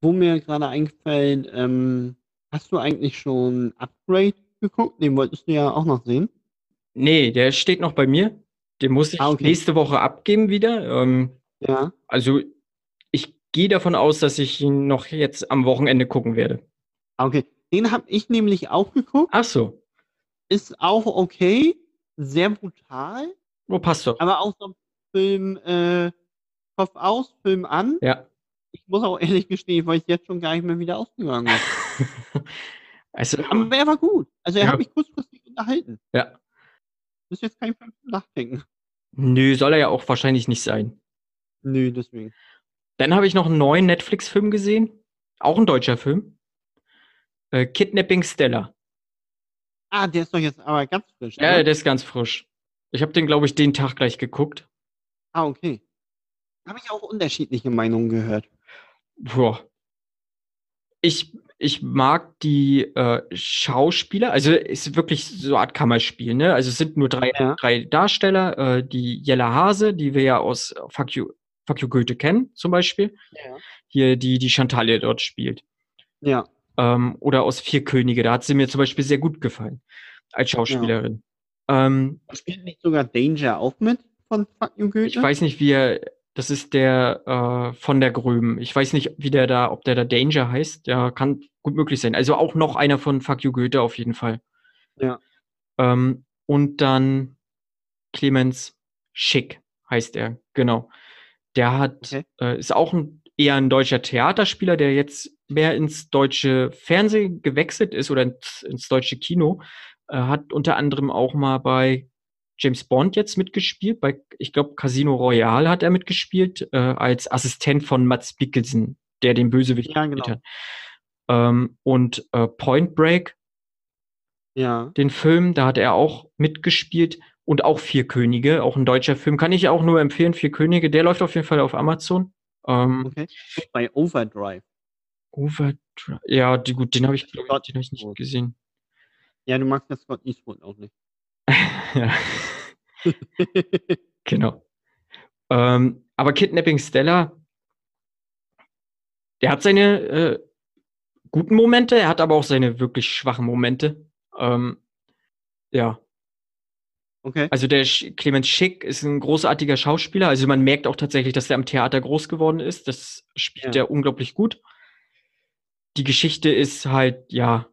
Wo mir gerade eingefällt, ähm, hast du eigentlich schon Upgrade geguckt? Den wolltest du ja auch noch sehen. Nee, der steht noch bei mir. Den muss ich Ah, okay. nächste Woche abgeben wieder. Ähm, Ja. also ich gehe davon aus, dass ich ihn noch jetzt am Wochenende gucken werde. Ah, okay. Den habe ich nämlich auch geguckt. Ach so. Ist auch okay. Sehr brutal. Wo passt doch. Aber auch so ein Film, äh, Kopf aus, Film an. Ja. Ich muss auch ehrlich gestehen, ich weiß jetzt schon gar nicht mehr, wie der ausgegangen ist. [LAUGHS] also, Aber er war gut. Also er Ja. hat mich kurzfristig unterhalten. ja. Ist jetzt kein Nachdenken. Nö, soll er ja auch wahrscheinlich nicht sein. Nö, deswegen. Dann habe ich noch einen neuen Netflix-Film gesehen. Auch ein deutscher Film. Äh, Kidnapping Stella. Ah, der ist doch jetzt aber ganz frisch. Ja, oder? der ist ganz frisch. Ich habe den, glaube ich, den Tag gleich geguckt. Ah, okay. Habe ich auch unterschiedliche Meinungen gehört. Boah. Ich, ich mag die äh, Schauspieler, also es ist wirklich so eine Art Kammerspiel, ne? Also es sind nur drei, Ja. drei Darsteller, äh, die Jella Hase, die wir ja aus Fuck You, Fuck you Goethe kennen, zum Beispiel. Ja. Hier, die die Chantalle dort spielt. Ja. Ähm, oder aus Vier Könige, da hat sie mir zum Beispiel sehr gut gefallen, als Schauspielerin. Ähm, Spielt nicht sogar Danger auch mit von Fuck You Goethe? Ich weiß nicht, wie er, das ist der äh, von der Gröben. Ich weiß nicht, wie der da, ob der da Danger heißt. Der kann gut möglich sein. Also auch noch einer von Fuck You Goethe auf jeden Fall. Ja. Ähm, und dann Clemens Schick heißt er, genau. Der hat, Okay. äh, ist auch ein, eher ein deutscher Theaterspieler, der jetzt mehr ins deutsche Fernsehen gewechselt ist oder ins, ins deutsche Kino. Äh, hat unter anderem auch mal bei James Bond jetzt mitgespielt. Bei, ich glaube, Casino Royale hat er mitgespielt, äh, als Assistent von Mats Mikkelsen, der den Bösewicht Ja, genau. hat. Ähm, und äh, Point Break, Ja. den Film, da hat er auch mitgespielt und auch Vier Könige, auch ein deutscher Film, kann ich auch nur empfehlen. Vier Könige, der läuft auf jeden Fall auf Amazon. Ähm, Okay. Bei Overdrive. Overdrive, ja, die, gut, den habe ich, glaub den hab ich nicht gesehen. Ja, du magst ja Scott Eastwood auch nicht. [LAUGHS] ja, [LAUGHS] genau. Ähm, aber Kidnapping Stella, der hat seine äh, guten Momente, er hat aber auch seine wirklich schwachen Momente. Ähm, ja, okay. also der Sch Clemens Schick ist ein großartiger Schauspieler. Also man merkt auch tatsächlich, dass er am Theater groß geworden ist. Das spielt Ja. er unglaublich gut. Die Geschichte ist halt, ja,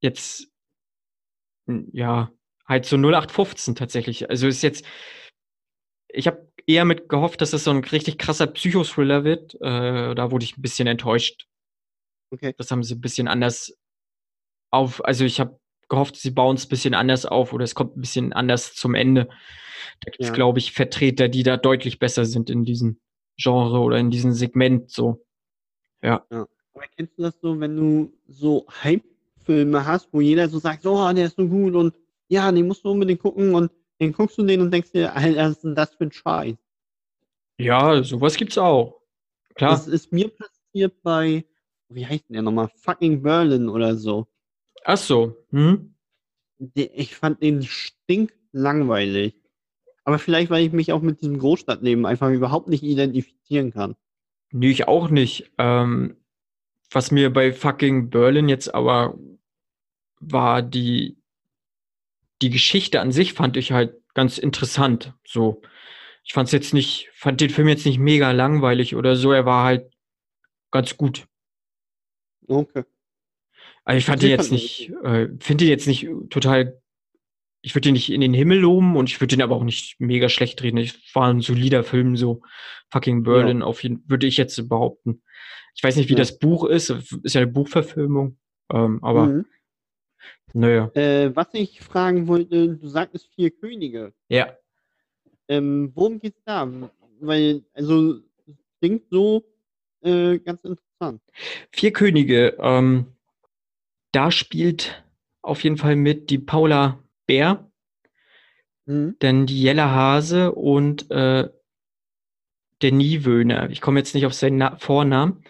jetzt, ja, halt so 0815 tatsächlich. Also ist jetzt, ich habe eher mit gehofft, dass es so ein richtig krasser Psychothriller wird. Äh, da wurde ich ein bisschen enttäuscht. Okay. Das haben sie ein bisschen anders auf, also ich habe gehofft, sie bauen es ein bisschen anders auf oder es kommt ein bisschen anders zum Ende. Da gibt es, Ja. glaube ich, Vertreter, die da deutlich besser sind in diesem Genre oder in diesem Segment so. Aber kennst du das so, wenn du so Hype-Filme hast, wo jeder so sagt, oh, der ist so gut und ja, den musst du unbedingt gucken und dann guckst du den und denkst dir, Alter, was ist denn das für ein Scheiß? Ja, sowas gibt's auch. Klar. Das ist mir passiert bei, wie heißt denn der nochmal? Fucking Berlin oder so. Ach so. Hm? Ich fand den stinklangweilig. Aber vielleicht, weil ich mich auch mit diesem Großstadtleben einfach überhaupt nicht identifizieren kann. Nee, ich auch nicht. Ähm, was mir bei fucking Berlin jetzt aber war, die, die Geschichte an sich fand ich halt ganz interessant. So. Ich fand's jetzt nicht, fand den Film jetzt nicht mega langweilig oder so. Er war halt ganz gut. Okay. Also ich fand den jetzt nicht, äh, finde den jetzt nicht total, ich würde den nicht in den Himmel loben und ich würde den aber auch nicht mega schlecht reden. Ich war ein solider Film, so fucking Berlin, auf jeden, würde ich jetzt behaupten. Ich weiß nicht, wie Ja. das Buch ist, ist ja eine Buchverfilmung, ähm, aber Mhm. Naja, Äh, was ich fragen wollte, du sagtest vier Könige. ja. Ähm, worum geht's da? Weil, also, es klingt so äh, ganz interessant. Vier Könige, ähm, da spielt auf jeden Fall mit die Paula Bär, Mhm. dann die Jella Hase und äh, der Niewöhner. Ich komme jetzt nicht auf seinen Na Vornamen.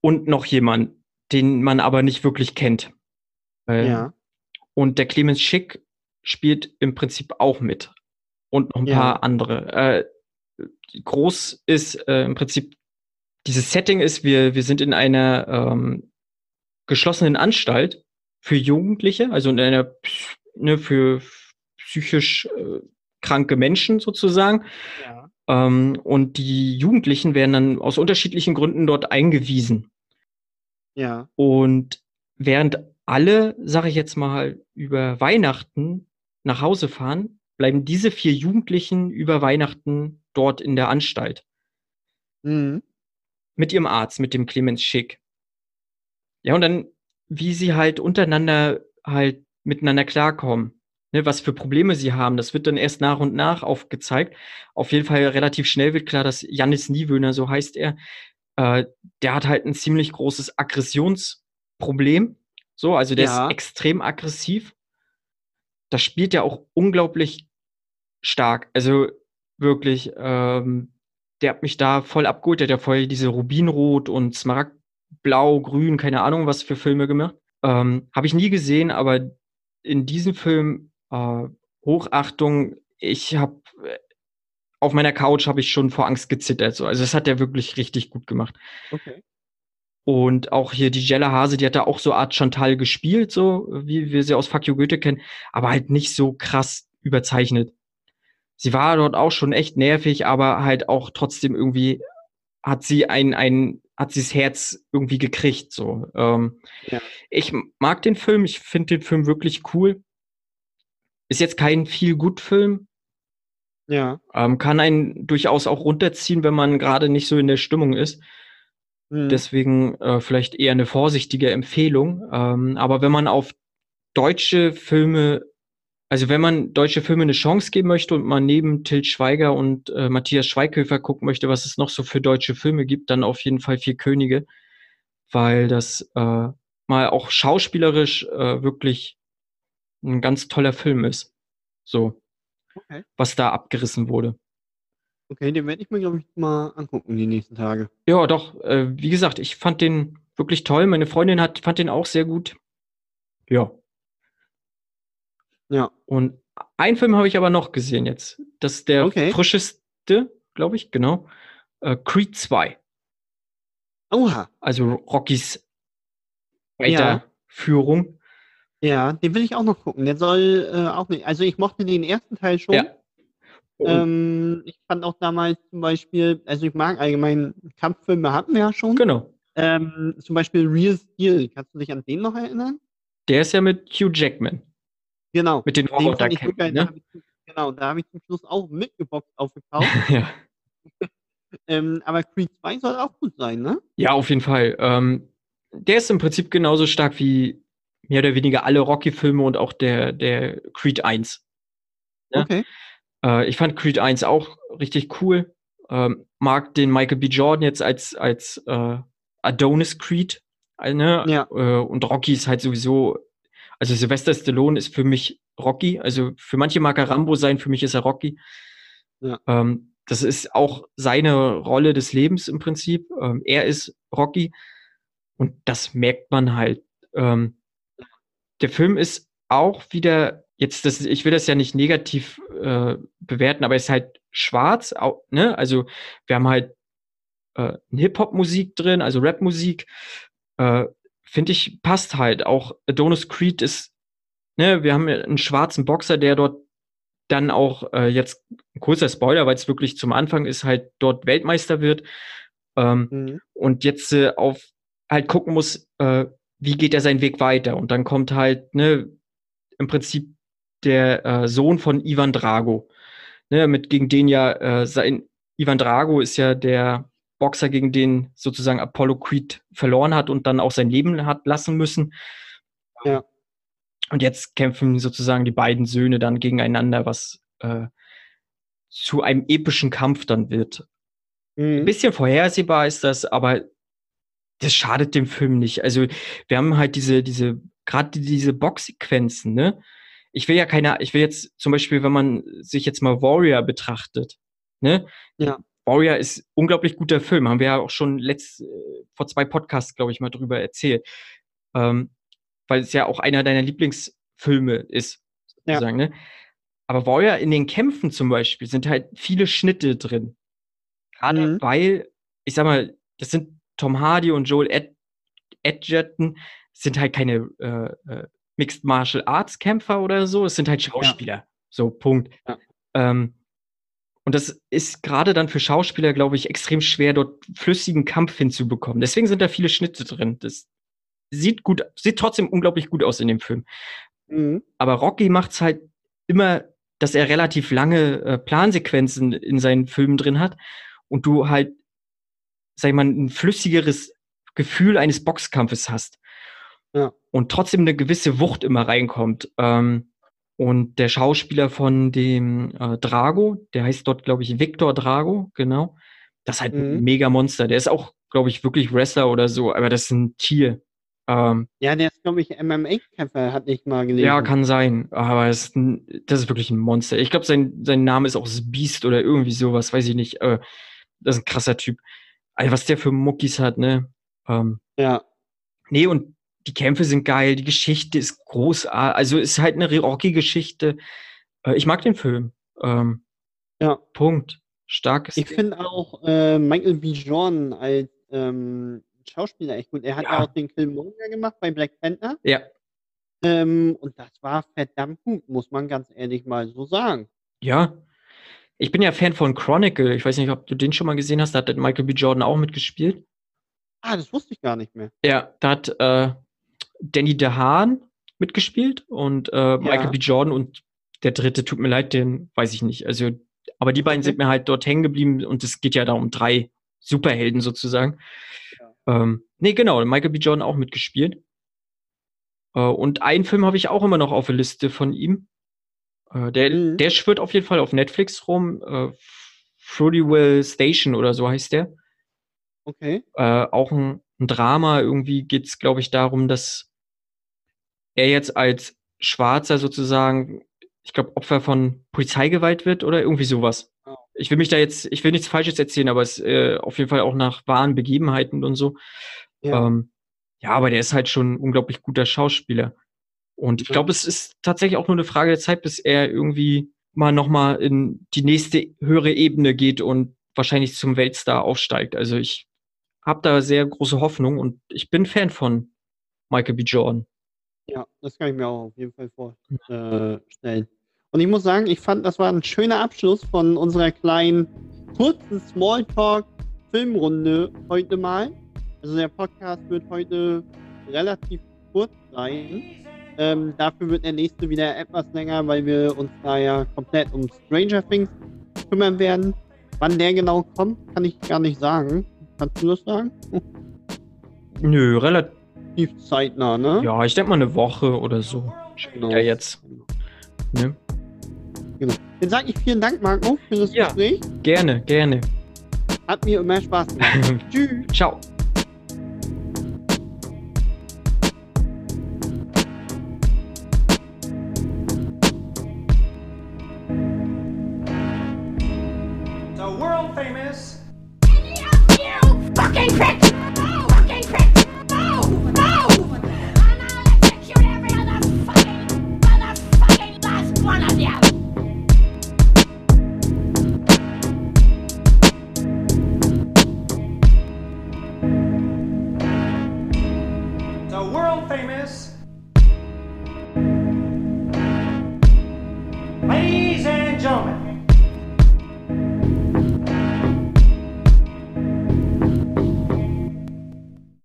Und noch jemand, den man aber nicht wirklich kennt. Ja. Und der Clemens Schick spielt im Prinzip auch mit. Und noch ein Ja. paar andere. Äh, groß ist äh, im Prinzip, dieses Setting ist, wir, wir sind in einer ähm, geschlossenen Anstalt für Jugendliche, also in einer ne, für psychisch äh, kranke Menschen sozusagen. Ja. Ähm, und die Jugendlichen werden dann aus unterschiedlichen Gründen dort eingewiesen. Ja. Und während alle, sage ich jetzt mal, über Weihnachten nach Hause fahren, bleiben diese vier Jugendlichen über Weihnachten dort in der Anstalt Mhm. mit ihrem Arzt, mit dem Clemens Schick. Ja, und dann, wie sie halt untereinander halt miteinander klarkommen, ne, was für Probleme sie haben, das wird dann erst nach und nach aufgezeigt. Auf jeden Fall relativ schnell wird klar, dass Jannis Niewöhner, so heißt er, äh, der hat halt ein ziemlich großes Aggressionsproblem. So, also der Ja. ist extrem aggressiv. Das spielt er auch unglaublich stark. Also wirklich, ähm, der hat mich da voll abgeholt. Der hat ja voll diese Rubinrot und Smaragdblau, Grün, keine Ahnung, was für Filme gemacht. Ähm, Habe ich nie gesehen, aber in diesem Film äh, Hochachtung. Ich habe auf meiner Couch habe ich schon vor Angst gezittert. So. Also das hat er wirklich richtig gut gemacht. Okay. Und auch hier die Jella Hase, die hat da auch so Art Chantal gespielt, so wie wir sie aus Fuck You Goethe kennen, aber halt nicht so krass überzeichnet. Sie war dort auch schon echt nervig, aber halt auch trotzdem irgendwie hat sie ein, ein, hat sie das Herz irgendwie gekriegt, so. Ähm, Ja. Ich mag den Film, ich finde den Film wirklich cool. Ist jetzt kein viel gut Film, Ja. ähm, kann einen durchaus auch runterziehen, wenn man gerade nicht so in der Stimmung ist. Mhm. Deswegen äh, vielleicht eher eine vorsichtige Empfehlung. Ähm, aber wenn man auf deutsche Filme, also wenn man deutsche Filme eine Chance geben möchte und man neben Til Schweiger und äh, Matthias Schweighöfer gucken möchte, was es noch so für deutsche Filme gibt, dann auf jeden Fall Vier Könige, weil das äh, mal auch schauspielerisch äh, wirklich ein ganz toller Film ist. So, Okay. was da abgerissen wurde. Okay, den werde ich mir, glaube ich, mal angucken die nächsten Tage. Ja, doch. Äh, wie gesagt, ich fand den wirklich toll. Meine Freundin hat, fand den auch sehr gut. Ja. Ja. Und einen Film habe ich aber noch gesehen jetzt. Das ist der Okay. frischeste, glaube ich, genau. Äh, Creed 2. Oha. Also Rockys Ja. Weiterführung. Ja, den will ich auch noch gucken. Der soll äh, auch nicht. Also ich mochte den ersten Teil schon. Ja. Ähm, ich fand auch damals zum Beispiel, also ich mag allgemein Kampffilme hatten wir ja schon. genau. Ähm, zum Beispiel Real Steel. Kannst du dich an den noch erinnern? Der ist ja mit Hugh Jackman. Genau. Mit den Roboterkämpfen. Da ne? genau, da habe ich zum Schluss auch mitgeboxt aufgekauft. [LAUGHS] ja. [LAUGHS] ähm, aber Creed 2 soll auch gut sein, ne? Ja, auf jeden Fall. Ähm, der ist im Prinzip genauso stark wie mehr oder weniger alle Rocky-Filme und auch der, der Creed 1. Ja. Okay. Äh, ich fand Creed 1 auch richtig cool. Ähm, mag den Michael B. Jordan jetzt als, als äh, Adonis Creed. äh, Ne? Ja. Äh, und Rocky ist halt sowieso, also Sylvester Stallone ist für mich Rocky. Also für manche mag er Rambo sein, für mich ist er Rocky. Ja. Ähm, das ist auch seine Rolle des Lebens im Prinzip. Ähm, er ist Rocky. Und das merkt man halt. Ähm, der Film ist auch wieder, jetzt, das, ich will das ja nicht negativ äh, bewerten, aber es ist halt schwarz, au, ne? Also wir haben halt äh, Hip-Hop-Musik drin, also Rap-Musik. Äh, Finde ich, passt halt. Auch Adonis Creed ist, ne, wir haben einen schwarzen Boxer, der dort dann auch äh, jetzt kurzer Spoiler, weil es wirklich zum Anfang ist, halt dort Weltmeister wird. Ähm, Mhm. und jetzt äh, auf halt gucken muss, äh, wie geht er seinen Weg weiter. Und dann kommt halt, ne, im Prinzip der äh, Sohn von Ivan Drago, ne, mit gegen den ja äh, sein Ivan Drago ist ja der Boxer, gegen den sozusagen Apollo Creed verloren hat und dann auch sein Leben hat lassen müssen. Ja. Und jetzt kämpfen sozusagen die beiden Söhne dann gegeneinander, was äh, zu einem epischen Kampf dann wird. Ein Mhm. bisschen vorhersehbar ist das, aber das schadet dem Film nicht. Also wir haben halt diese, diese, gerade diese Boxsequenzen, ne? Ich will ja keine, ich will jetzt zum Beispiel, wenn man sich jetzt mal Warrior betrachtet, ne? Ja. Warrior ist unglaublich guter Film, haben wir ja auch schon letzt, äh, vor zwei Podcasts, glaube ich, mal drüber erzählt. Ähm, weil es ja auch einer deiner Lieblingsfilme ist, Ja. sozusagen, ne? Aber Warrior in den Kämpfen zum Beispiel sind halt viele Schnitte drin. Gerade Mhm. weil, ich sag mal, das sind Tom Hardy und Joel Ed Edgerton, sind halt keine äh, äh, Mixed Martial Arts Kämpfer oder so, es sind halt Schauspieler. So, Punkt. Ja. Ähm, und das ist gerade dann für Schauspieler, glaube ich, extrem schwer, dort flüssigen Kampf hinzubekommen. Deswegen sind da viele Schnitte drin. Das sieht gut, sieht trotzdem unglaublich gut aus in dem Film. Mhm. Aber Rocky macht's halt immer, dass er relativ lange äh, Plansequenzen in seinen Filmen drin hat und du halt, sag ich mal, ein flüssigeres Gefühl eines Boxkampfes hast. Ja. Und trotzdem eine gewisse Wucht immer reinkommt. Ähm, und der Schauspieler von dem äh, Drago, der heißt dort, glaube ich, Victor Drago, genau. Das ist halt ein Mhm. mega Monster. Der ist auch, glaube ich, wirklich Wrestler oder so, aber das ist ein Tier. Ähm, Ja, der ist, glaube ich, MMA-Kämpfer, hatte ich mal gelesen. ja, kann sein, aber ist ein, das ist wirklich ein Monster. Ich glaube, sein, sein Name ist auch das Beast oder irgendwie sowas, weiß ich nicht. Äh, das ist ein krasser Typ. Also, was der für Muckis hat, ne? Ähm, Ja. nee, und die Kämpfe sind geil, die Geschichte ist großartig. Also, ist halt eine Rocky-Geschichte. Äh, ich mag den Film. Ähm, Ja. Punkt. Starkes Ich finde auch äh, Michael B. Jordan als ähm, Schauspieler echt gut. Er hat. Ja. auch den Killmonger gemacht bei Black Panther. Ja, Ähm, und das war verdammt gut, muss man ganz ehrlich mal so sagen. ja. Ich bin ja Fan von Chronicle. Ich weiß nicht, ob du den schon mal gesehen hast. Da hat Michael B. Jordan auch mitgespielt. Ah, das wusste ich gar nicht mehr. Ja, da hat äh, Danny DeHaan mitgespielt und äh, Michael B. Jordan und der dritte, tut mir leid, den weiß ich nicht. Also, aber die beiden sind mir halt dort hängen geblieben und es geht ja da um drei Superhelden sozusagen. Ähm, nee, genau, Michael B. Jordan auch mitgespielt. Äh, und einen Film habe ich auch immer noch auf der Liste von ihm. Äh, der, Mhm. der schwirrt auf jeden Fall auf Netflix rum. Äh, Fruitywell Station oder so heißt der Okay. äh, auch ein, ein Drama. Irgendwie geht es, glaube ich, darum, dass er jetzt als Schwarzer sozusagen, ich glaube, Opfer von Polizeigewalt wird oder irgendwie sowas. Ich will mich da jetzt, ich will nichts Falsches erzählen, aber es äh, auf jeden Fall auch nach wahren Begebenheiten und so. Ja. Ähm, ja, aber der ist halt schon ein unglaublich guter Schauspieler. Und ich glaube, es ist tatsächlich auch nur eine Frage der Zeit, bis er irgendwie mal nochmal in die nächste höhere Ebene geht und wahrscheinlich zum Weltstar aufsteigt. Also ich habe da sehr große Hoffnung und ich bin Fan von Michael B. Jordan. Ja, das kann ich mir auch auf jeden Fall vorstellen. Und ich muss sagen, ich fand, das war ein schöner Abschluss von unserer kleinen, kurzen Smalltalk-Filmrunde heute mal. Also der Podcast wird heute relativ kurz sein. Ähm, dafür wird der nächste wieder etwas länger, weil wir uns da ja komplett um Stranger Things kümmern werden. Wann der genau kommt, kann ich gar nicht sagen. Kannst du das sagen? Nö, relativ. Relativ zeitnah, ne? Ja, ich denke mal eine Woche oder so. Genau. Ja, jetzt. Ne? Dann sage ich vielen Dank, Marco, für das Ja. Gespräch. Gerne, gerne. Hat mir immer Spaß gemacht. [LAUGHS] Tschüss. Ciao.